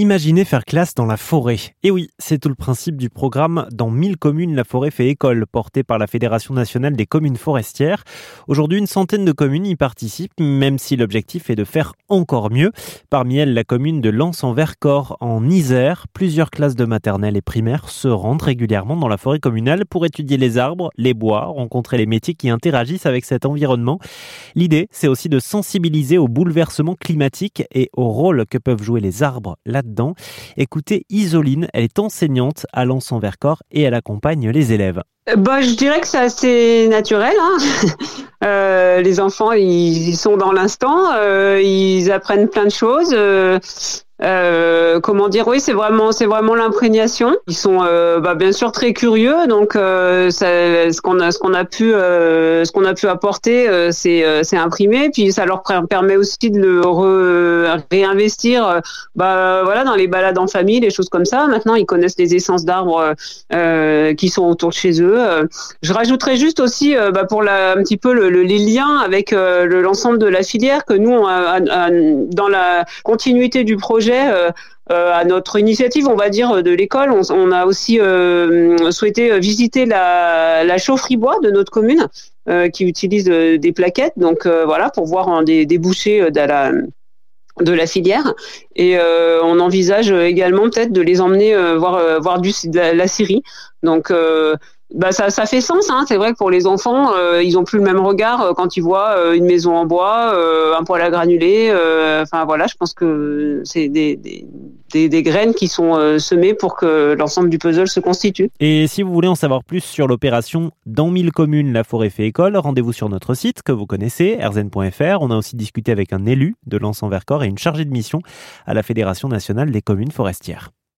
Imaginez faire classe dans la forêt. Et oui, c'est tout le principe du programme Dans 1000 communes, la forêt fait école, porté par la Fédération nationale des communes forestières. Aujourd'hui, une centaine de communes y participent, même si l'objectif est de faire encore mieux. Parmi elles, la commune de Lens en Isère. Plusieurs classes de maternelle et primaire se rendent régulièrement dans la forêt communale pour étudier les arbres, les bois, rencontrer les métiers qui interagissent avec cet environnement. L'idée, c'est aussi de sensibiliser au bouleversement climatique et au rôle que peuvent jouer les arbres là dedans Écoutez Isoline, elle est enseignante à Lens en Vercors et elle accompagne les élèves. Bah, je dirais que c'est assez naturel. Hein. euh, les enfants, ils, sont dans l'instant, euh, ils apprennent plein de choses. Euh, euh, comment dire Oui, c'est vraiment, c'est vraiment l'imprégnation. Ils sont, euh, bah, bien sûr, très curieux. Donc, euh, ça, ce qu'on a, ce qu'on a pu, euh, ce qu'on a pu apporter, euh, c'est, c'est imprimé. Puis, ça leur permet aussi de le réinvestir, bah, voilà, dans les balades en famille, les choses comme ça. Maintenant, ils connaissent les essences d'arbres qui sont autour de chez eux. Je rajouterais juste aussi, bah, pour la, un petit peu le, les liens avec l'ensemble de la filière que nous, on dans la continuité du projet euh, euh, à notre initiative, on va dire, de l'école, on, a aussi euh, souhaité visiter la, chaufferie bois de notre commune, qui utilise des plaquettes. Donc voilà, pour voir des débouchés de la de la filière. Et on envisage également peut-être de les emmener voir voir du la, la Syrie donc bah ça, ça fait sens. Hein. C'est vrai que pour les enfants, euh, ils ont plus le même regard euh, quand ils voient euh, une maison en bois, un poêle à granulés. Enfin voilà, je pense que c'est des, des, des, graines qui sont semées pour que l'ensemble du puzzle se constitue. Et si vous voulez en savoir plus sur l'opération Dans 1000 communes, la forêt fait école, rendez-vous sur notre site que vous connaissez, rzn.fr. On a aussi discuté avec un élu de Lens en Vercors et une chargée de mission à la Fédération nationale des communes forestières.